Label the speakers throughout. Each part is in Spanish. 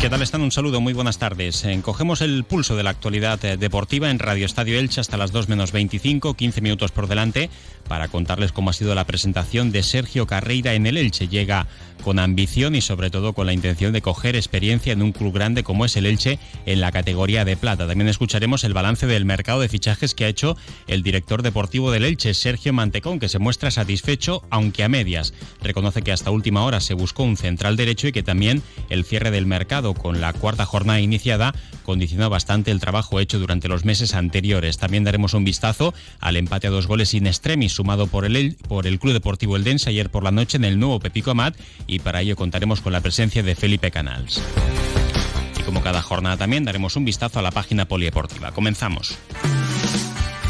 Speaker 1: ¿Qué tal están? Un saludo, muy buenas tardes. Cogemos el pulso de la actualidad eh, deportiva en Radio Estadio Elche hasta las 2 menos 25, 15 minutos por delante, para contarles cómo ha sido la presentación de Sergio Carreira en el Elche. Llega con ambición y sobre todo con la intención de coger experiencia en un club grande como es el Elche en la categoría de plata. También escucharemos el balance del mercado de fichajes que ha hecho el director deportivo del Elche, Sergio Mantecón, que se muestra satisfecho aunque a medias. Reconoce que hasta última hora se buscó un central derecho y que también el cierre del mercado con la cuarta jornada iniciada condicionó bastante el trabajo hecho durante los meses anteriores. También daremos un vistazo al empate a dos goles in extremis sumado por el, por el Club Deportivo Eldense ayer por la noche en el nuevo Pepico Amat y para ello contaremos con la presencia de Felipe Canals. Y como cada jornada también daremos un vistazo a la página polideportiva. Comenzamos.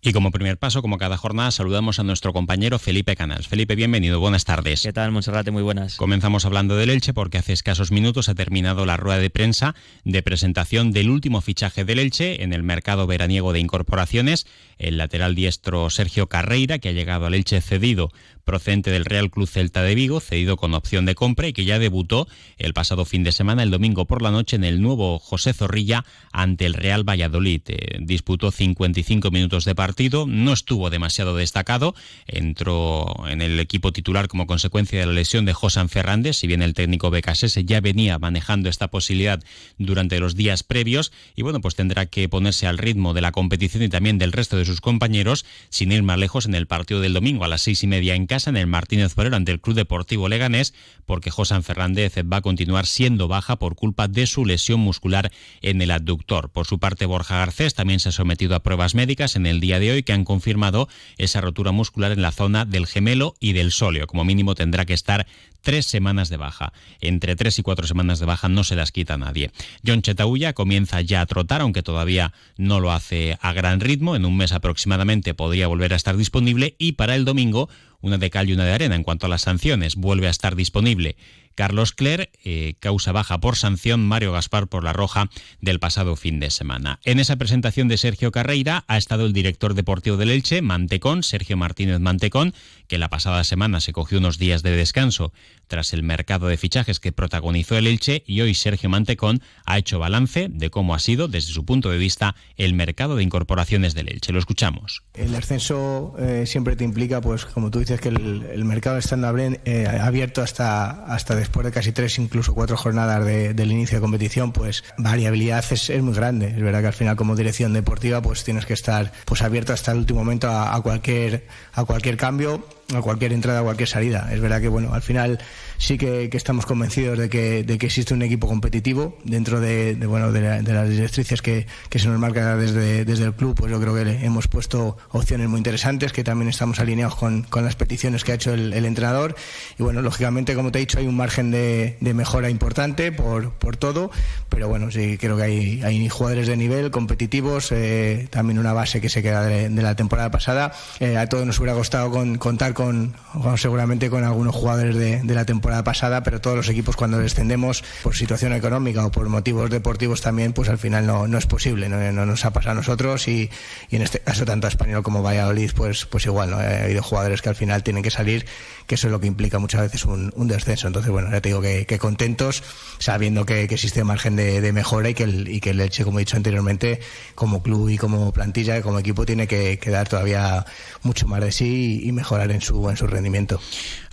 Speaker 1: Y como primer paso, como cada jornada, saludamos a nuestro compañero Felipe Canals. Felipe, bienvenido, buenas tardes.
Speaker 2: ¿Qué tal, Monserrate? Muy buenas.
Speaker 1: Comenzamos hablando del Elche porque hace escasos minutos ha terminado la rueda de prensa de presentación del último fichaje del Elche en el mercado veraniego de incorporaciones, el lateral diestro Sergio Carreira, que ha llegado al Elche cedido procedente del Real Club Celta de Vigo, cedido con opción de compra y que ya debutó el pasado fin de semana, el domingo por la noche, en el nuevo José Zorrilla ante el Real Valladolid. Eh, disputó 55 minutos de partido, no estuvo demasiado destacado, entró en el equipo titular como consecuencia de la lesión de José Fernández, si bien el técnico Becasese ya venía manejando esta posibilidad durante los días previos y bueno, pues tendrá que ponerse al ritmo de la competición y también del resto de sus compañeros, sin ir más lejos en el partido del domingo a las seis y media en casa en el Martínez Valero ante el Club Deportivo Leganés, porque José Fernández va a continuar siendo baja por culpa de su lesión muscular en el abductor. Por su parte, Borja Garcés también se ha sometido a pruebas médicas en el día de hoy que han confirmado esa rotura muscular en la zona del gemelo y del sóleo. Como mínimo tendrá que estar tres semanas de baja. Entre tres y cuatro semanas de baja no se las quita nadie. John Chetauya comienza ya a trotar, aunque todavía no lo hace a gran ritmo. En un mes aproximadamente podría volver a estar disponible y para el domingo una de cal y una de arena. En cuanto a las sanciones, vuelve a estar disponible Carlos Cler, eh, causa baja por sanción, Mario Gaspar por la roja del pasado fin de semana. En esa presentación de Sergio Carreira ha estado el director deportivo del Elche, Mantecón, Sergio Martínez Mantecón, que la pasada semana se cogió unos días de descanso tras el mercado de fichajes que protagonizó el Elche y hoy Sergio Mantecón ha hecho balance de cómo ha sido, desde su punto de vista, el mercado de incorporaciones del Elche. Lo escuchamos.
Speaker 3: El ascenso eh, siempre te implica, pues como tú dices, que el, mercado está eh, abierto hasta, hasta después después de casi tres, incluso cuatro jornadas del inicio de competición, pues variabilidad es, muy grande. Es verdad que al final como dirección deportiva pues tienes que estar pues abierto hasta el último momento a, cualquier a cualquier cambio, a cualquier entrada, a cualquier salida. Es verdad que bueno, al final sí que, estamos convencidos de que, de que, existe un equipo competitivo dentro de, bueno, de, las directrices que, que, se nos marca desde, desde el club. Pues yo creo que hemos puesto opciones muy interesantes, que también estamos alineados con, con las peticiones que ha hecho el, entrenador. Y bueno, lógicamente, como te he dicho, hay un margen de, mejora importante por, por todo, pero bueno, sí creo que hay, hay jugadores de nivel competitivos, eh, también una base que se queda de, la temporada pasada. Eh, a todos nos hubiera costado con, contar con, seguramente con algunos jugadores de, de la temporada pasada, pero todos los equipos cuando descendemos por situación económica o por motivos deportivos también, pues al final no, no es posible, no, nos ha pasado a nosotros y, y, en este caso tanto a Español como Valladolid, pues, pues igual, ¿no? ha habido jugadores que al final tienen que salir, que eso es lo que implica muchas veces un, un descenso. Entonces, bueno, ya te digo que, que contentos, sabiendo que, que, existe margen de, de mejora y que, el, y que el Elche, como he dicho anteriormente, como club y como plantilla y como equipo tiene que, que dar todavía mucho más de sí y, mejorar en su, en su rendimiento.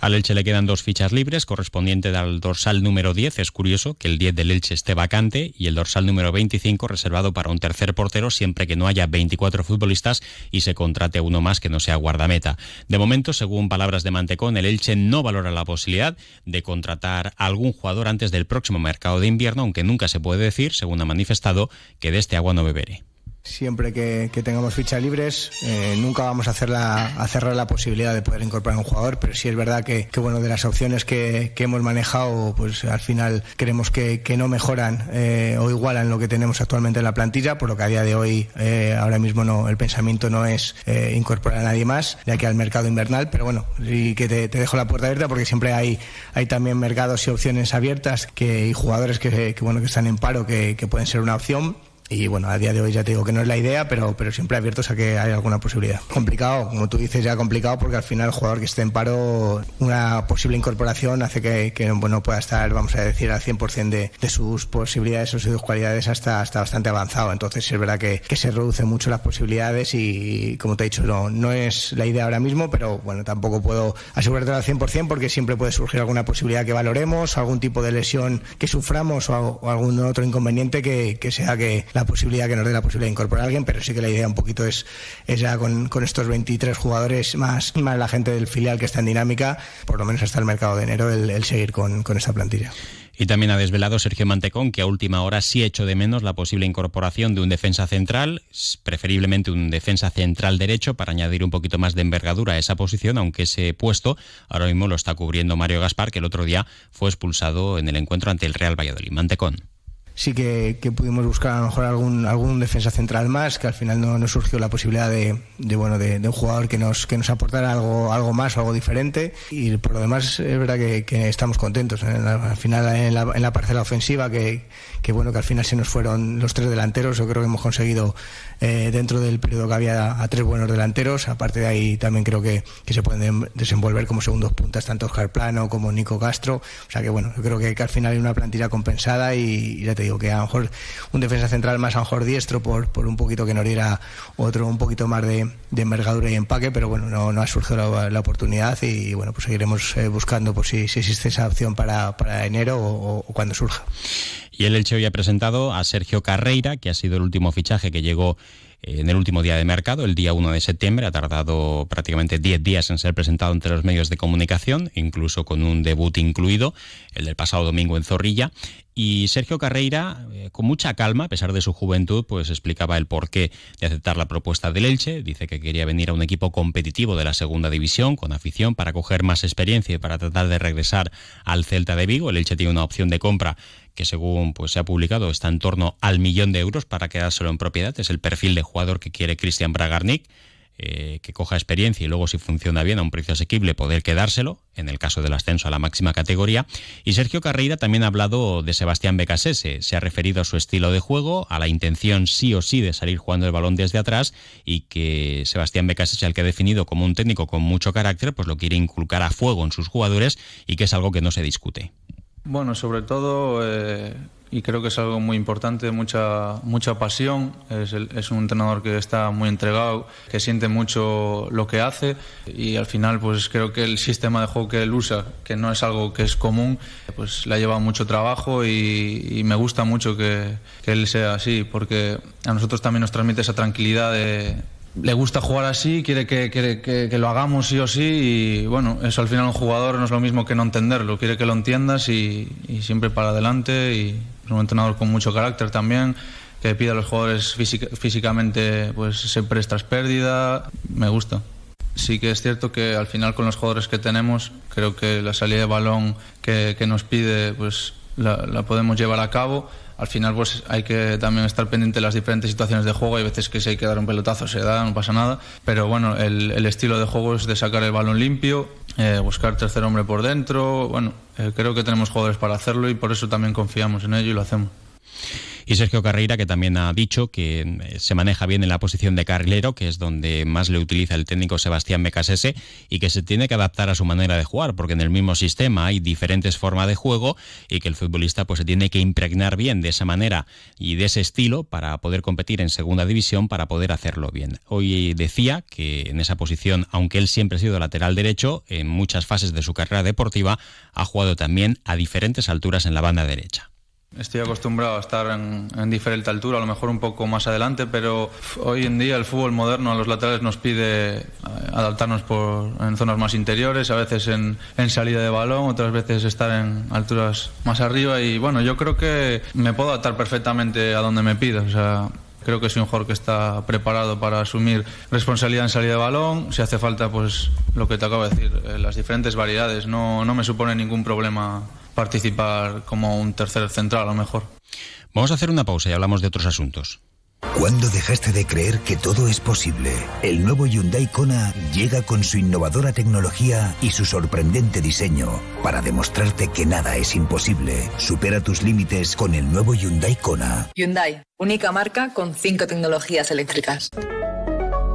Speaker 1: Al Elche le quedan dos fichas libres correspondiente al dorsal número 10. Es curioso que el 10 del Elche esté vacante y el dorsal número 25 reservado para un tercer portero siempre que no haya 24 futbolistas y se contrate uno más que no sea guardameta. De momento, según palabras de Mantecón, el Elche no valora la posibilidad de contratar a algún jugador antes del próximo mercado de invierno, aunque nunca se puede decir, según ha manifestado, que de este agua no beberé.
Speaker 3: Siempre que, tengamos fichas libres, eh, nunca vamos a, hacer la, a cerrar la posibilidad de poder incorporar un jugador, pero sí es verdad que, bueno, de las opciones que, hemos manejado, pues al final creemos que, no mejoran eh, o igualan lo que tenemos actualmente en la plantilla, por lo que a día de hoy, eh, ahora mismo no, el pensamiento no es incorporar a nadie más, ya que al mercado invernal, pero bueno, sí que te, dejo la puerta abierta porque siempre hay, hay también mercados y opciones abiertas que, y jugadores que, bueno, que están en paro que pueden ser una opción y bueno, a día de hoy ya te digo que no es la idea, pero, pero siempre abiertos a que haya alguna posibilidad. Complicado, como tú dices, ya complicado porque al final el jugador que esté en paro, una posible incorporación hace que, que bueno, pueda estar, vamos a decir, al 100% de, de sus posibilidades o sus cualidades hasta, hasta bastante avanzado. Entonces es verdad que, que se reducen mucho las posibilidades y, como te he dicho, no, no es la idea ahora mismo, pero bueno, tampoco puedo asegurarte al 100% porque siempre puede surgir alguna posibilidad que valoremos, algún tipo de lesión que suframos o, o algún otro inconveniente que, que sea que la posibilidad que nos dé la posibilidad de incorporar a alguien, pero sí que la idea un poquito es, es ya con, con estos 23 jugadores más, más la gente del filial que está en dinámica, por lo menos hasta el mercado de enero, el, seguir con, con esta plantilla.
Speaker 1: Y también ha desvelado Sergio Mantecón que a última hora sí hecho de menos la posible incorporación de un defensa central, preferiblemente un defensa central derecho para añadir un poquito más de envergadura a esa posición, aunque ese puesto ahora mismo lo está cubriendo Mario Gaspar, que el otro día fue expulsado en el encuentro ante el Real Valladolid. Mantecón
Speaker 3: sí que, pudimos buscar a lo mejor algún, algún defensa central más, que al final no, no surgió la posibilidad de, de bueno, de, un jugador que nos, que nos aportara algo, algo más o algo diferente. Y por lo demás es verdad que, que estamos contentos. al final en la, en la parcela ofensiva, que, que bueno, que al final se nos fueron los tres delanteros, yo creo que hemos conseguido eh, dentro del periodo que había a tres buenos delanteros. Aparte de ahí también creo que, que se pueden desenvolver como segundos puntas tanto Oscar Plano como Nico Castro. O sea que bueno, yo creo que, que al final hay una plantilla compensada y, ya te digo que a lo mejor un defensa central más a lo mejor diestro por, por un poquito que nos diera otro un poquito más de, de envergadura y empaque, pero bueno, no, no ha surgido la, oportunidad y, bueno, pues seguiremos eh, buscando por si, si existe esa opción para, para enero o, o cuando surja.
Speaker 1: Y el Elche hoy ha presentado a Sergio Carreira, que ha sido el último fichaje que llegó en el último día de mercado, el día 1 de septiembre. Ha tardado prácticamente 10 días en ser presentado entre los medios de comunicación, incluso con un debut incluido, el del pasado domingo en Zorrilla. Y Sergio Carreira, eh, con mucha calma, a pesar de su juventud, pues explicaba el porqué de aceptar la propuesta del Elche. Dice que quería venir a un equipo competitivo de la segunda división, con afición, para coger más experiencia y para tratar de regresar al Celta de Vigo. El Elche tiene una opción de compra que según pues, se ha publicado está en torno al millón de euros para quedárselo en propiedad. Es el perfil de jugador que quiere Cristian Bragarnik. Eh, que coja experiencia y luego si funciona bien a un precio asequible poder quedárselo, en el caso del ascenso a la máxima categoría. Y Sergio Carreira también ha hablado de Sebastián Becasese, se ha referido a su estilo de juego, a la intención sí o sí de salir jugando el balón desde atrás y que Sebastián Becasese, al que ha definido como un técnico con mucho carácter, pues lo quiere inculcar a fuego en sus jugadores y que es algo que no se discute.
Speaker 2: Bueno, sobre todo, eh, y creo que es algo muy importante, mucha, mucha pasión. Es, es, un entrenador que está muy entregado, que siente mucho lo que hace y al final, pues creo que el sistema de juego que él usa, que no es algo que es común, pues le ha llevado mucho trabajo y, y me gusta mucho que, que él sea así, porque a nosotros también nos transmite esa tranquilidad de le gusta jugar así, quiere que, que, lo hagamos sí o sí y bueno, eso al final un jugador no es lo mismo que no entenderlo, quiere que lo entiendas y, siempre para adelante y es un entrenador con mucho carácter también, que pide a los jugadores físicamente pues se presta pérdida, me gusta. Sí que es cierto que al final con los jugadores que tenemos, creo que la salida de balón que, nos pide pues la, podemos llevar a cabo al final pues hay que también estar pendiente de las diferentes situaciones de juego. Hay veces que si hay que dar un pelotazo se da, no pasa nada. Pero bueno, el, estilo de juego es de sacar el balón limpio, eh, buscar tercer hombre por dentro. Bueno, eh, creo que tenemos jugadores para hacerlo y por eso también confiamos en ello y lo hacemos.
Speaker 1: Y Sergio Carreira, que también ha dicho que eh, se maneja bien en la posición de carrilero, que es donde más le utiliza el técnico Sebastián Becasese, y que se tiene que adaptar a su manera de jugar, porque en el mismo sistema hay diferentes formas de juego y que el futbolista pues se tiene que impregnar bien de esa manera y de ese estilo para poder competir en segunda división, para poder hacerlo bien. Hoy decía que en esa posición, aunque él siempre ha sido lateral derecho, en muchas fases de su carrera deportiva ha jugado también a diferentes alturas en la banda derecha.
Speaker 2: Estoy acostumbrado a estar en, diferente altura, a lo mejor un poco más adelante, pero hoy en día el fútbol moderno a los laterales nos pide eh, adaptarnos por, en zonas más interiores, a veces en, salida de balón, otras veces estar en alturas más arriba y bueno, yo creo que me puedo adaptar perfectamente a donde me pida. O sea, Creo que soy un jugador que está preparado para asumir responsabilidad en salida de balón. Si hace falta, pues lo que te acabo de decir, eh, las diferentes variedades. No, no me supone ningún problema participar como un tercer central a lo mejor.
Speaker 1: Vamos a hacer una pausa y hablamos de otros asuntos.
Speaker 4: ¿Cuándo dejaste de creer que todo es posible? El nuevo Hyundai Kona llega con su innovadora tecnología y su sorprendente diseño para demostrarte que nada es imposible. Supera tus límites con el nuevo Hyundai Kona.
Speaker 5: Hyundai, única marca con cinco tecnologías eléctricas.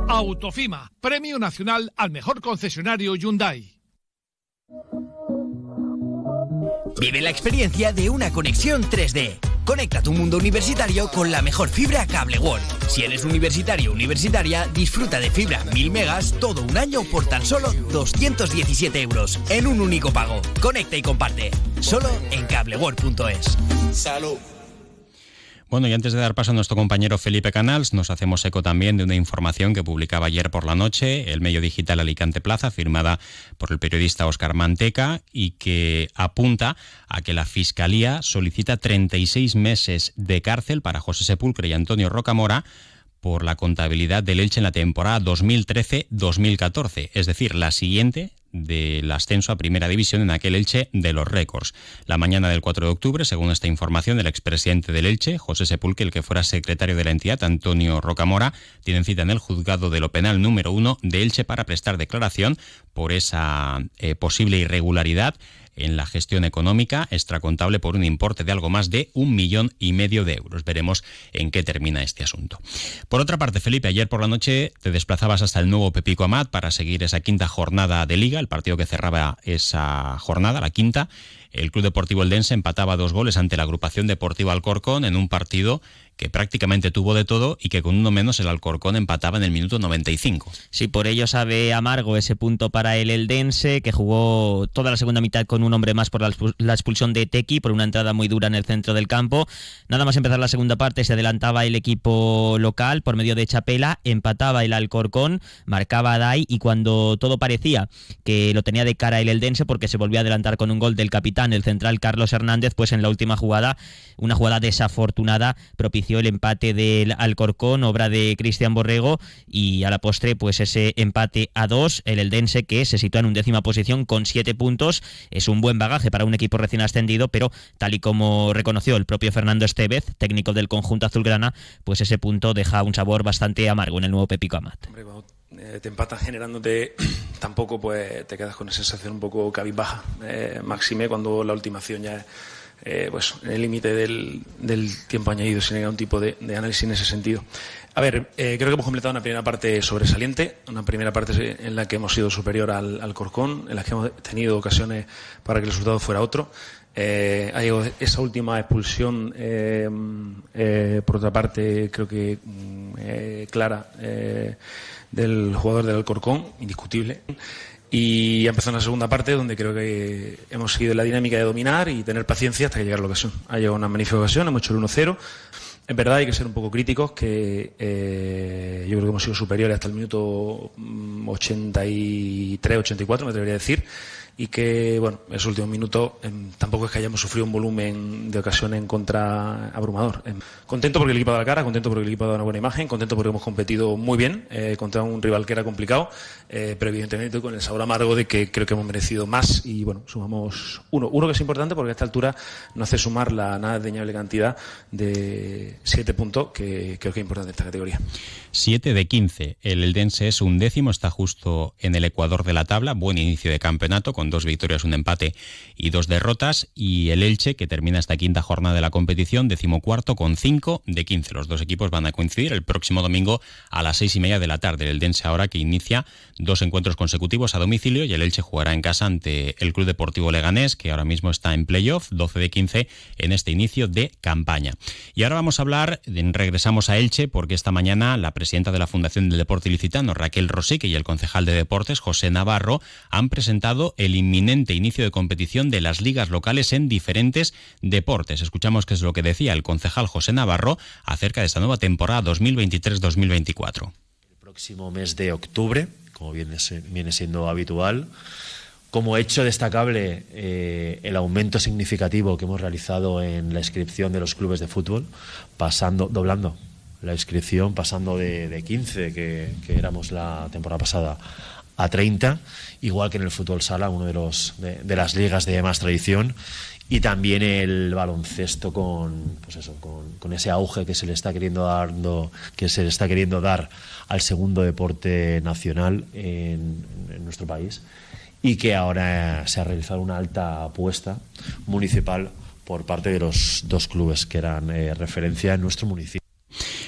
Speaker 6: Autofima, Premio Nacional al Mejor Concesionario Hyundai.
Speaker 7: Vive la experiencia de una conexión 3D. Conecta tu mundo universitario con la mejor fibra Cable World. Si eres universitario o universitaria, disfruta de fibra 1000 megas todo un año por tan solo 217 euros en un único pago. Conecta y comparte. Solo en cableworld.es. Salud.
Speaker 1: Bueno, y antes de dar paso a nuestro compañero Felipe Canals, nos hacemos eco también de una información que publicaba ayer por la noche el medio digital Alicante Plaza, firmada por el periodista Oscar Manteca, y que apunta a que la Fiscalía solicita 36 meses de cárcel para José Sepulcre y Antonio Rocamora por la contabilidad del Elche en la temporada 2013-2014, es decir, la siguiente del ascenso a Primera División en aquel Elche de los récords. La mañana del 4 de octubre, según esta información, el expresidente del Elche, José Sepulque, el que fuera secretario de la entidad, Antonio Rocamora, tienen cita en el juzgado de lo penal número uno de Elche para prestar declaración por esa eh, posible irregularidad en la gestión económica extracontable por un importe de algo más de un millón y medio de euros. Veremos en qué termina este asunto. Por otra parte, Felipe, ayer por la noche te desplazabas hasta el nuevo Pepico Amat para seguir esa quinta jornada de liga, el partido que cerraba esa jornada, la quinta. El Club Deportivo Eldense empataba dos goles ante la agrupación deportiva Alcorcón en un partido que prácticamente tuvo de todo y que con uno menos el Alcorcón empataba en el minuto 95.
Speaker 8: Sí, por ello sabe amargo ese punto para el Eldense, que jugó toda la segunda mitad con un hombre más por la expulsión de Tequi, por una entrada muy dura en el centro del campo. Nada más empezar la segunda parte, se adelantaba el equipo local por medio de Chapela, empataba el Alcorcón, marcaba a Dai y cuando todo parecía que lo tenía de cara el Eldense, porque se volvió a adelantar con un gol del capitán, el central Carlos Hernández, pues en la última jugada, una jugada desafortunada, propició el empate del Alcorcón, obra de Cristian Borrego, y a la postre, pues ese empate a dos, el Eldense que se sitúa en undécima posición con siete puntos, es un buen bagaje para un equipo recién ascendido, pero tal y como reconoció el propio Fernando Estevez, técnico del conjunto azulgrana, pues ese punto deja un sabor bastante amargo en el nuevo Pepico Amat.
Speaker 9: Eh, te empatan generándote, tampoco pues te quedas con esa sensación un poco cabizbaja. Eh, máxime cuando la ultimación ya es eh, pues, en el límite del, tiempo añadido sin ningún tipo de, análisis en ese sentido. A ver, eh, creo que hemos completado una primera parte sobresaliente, una primera parte en la que hemos sido superior al, Corcón, en la que hemos tenido ocasiones para que el resultado fuera otro. Eh, esa última expulsión, eh, por otra parte, creo que mm, clara del jugador del Alcorcón, indiscutible. Y empezado una segunda parte donde creo que hemos seguido la dinámica de dominar y tener paciencia hasta que llegue la ocasión. Ha llegado una magnífica ocasión, hemos hecho el 1-0. En verdad hay que ser un poco críticos, que eh, yo creo que hemos sido superiores hasta el minuto 83, mm, 84, me atrevería a decir y que, bueno, en esos últimos minutos em, tampoco es que hayamos sufrido un volumen de ocasiones en contra abrumador. Em, contento porque el equipo ha dado la cara, contento porque el equipo ha dado una buena imagen, contento porque hemos competido muy bien eh, contra un rival que era complicado, eh, pero evidentemente con el sabor amargo de que creo que hemos merecido más y, bueno, sumamos uno. Uno que es importante porque a esta altura no hace sumar la nada deñable cantidad de siete puntos que creo que es importante en esta categoría.
Speaker 1: 7 de 15. El Eldense es un décimo, está justo en el ecuador de la tabla. Buen inicio de campeonato con dos victorias, un empate y dos derrotas. Y el Elche, que termina esta quinta jornada de la competición, decimocuarto con 5 de 15. Los dos equipos van a coincidir el próximo domingo a las seis y media de la tarde. El Eldense ahora que inicia dos encuentros consecutivos a domicilio y el Elche jugará en casa ante el Club Deportivo Leganés, que ahora mismo está en playoff, 12 de 15 en este inicio de campaña. Y ahora vamos a hablar, regresamos a Elche, porque esta mañana la presidenta de la Fundación del Deporte Ilicitano, Raquel Rosique, y el concejal de Deportes, José Navarro, han presentado el inminente inicio de competición de las ligas locales en diferentes deportes. Escuchamos qué es lo que decía el concejal José Navarro acerca de esta nueva temporada 2023-2024.
Speaker 10: El próximo mes de octubre, como viene, siendo habitual, como hecho destacable, eh, el aumento significativo que hemos realizado en la inscripción de los clubes de fútbol, pasando, doblando la inscripción, pasando de, 15, que, éramos la temporada pasada, a 30, igual que en el fútbol sala, uno de, los, de, las ligas de más tradición, y también el baloncesto con, pues eso, con, ese auge que se le está queriendo dar, que se le está queriendo dar al segundo deporte nacional en, nuestro país y que ahora se ha realizado una alta apuesta municipal por parte de los dos clubes que eran eh, referencia en nuestro municipio.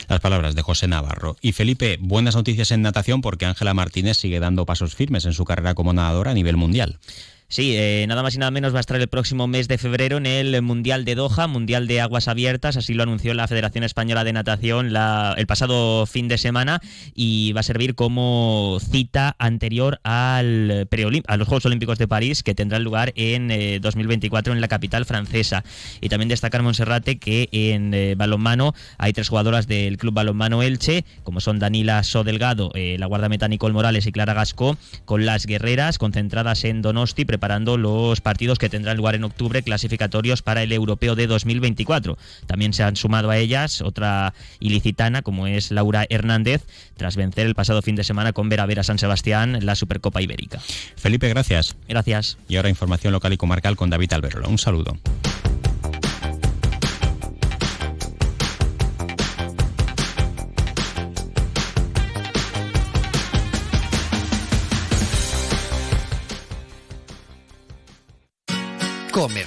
Speaker 1: Las palabras de José Navarro. Y Felipe, buenas noticias en natación porque Ángela Martínez sigue dando pasos firmes en su carrera como nadadora a nivel mundial.
Speaker 8: Sí, eh, nada más y nada menos va a estar el próximo mes de febrero en el Mundial de Doha, Mundial de Aguas Abiertas, así lo anunció la Federación Española de Natación el pasado fin de semana y va a servir como cita anterior al a los Juegos Olímpicos de París que tendrán lugar en 2024 eh, en la capital francesa. Y también destacar Monserrate que en eh, balonmano hay tres jugadoras del Club Balonmano Elche, como son Danila Sodelgado, la guardameta Nicole Morales y Clara Gasco, con las guerreras concentradas en Donosti, preparando los partidos que tendrán lugar en octubre clasificatorios para el europeo de 2024. También se han sumado a ellas otra ilicitana como es Laura Hernández tras vencer el pasado fin de semana con Vera Vera San Sebastián en la Supercopa Ibérica.
Speaker 1: Felipe, gracias.
Speaker 8: Gracias.
Speaker 1: Y ahora información local y comarcal con David Alberola. Un saludo.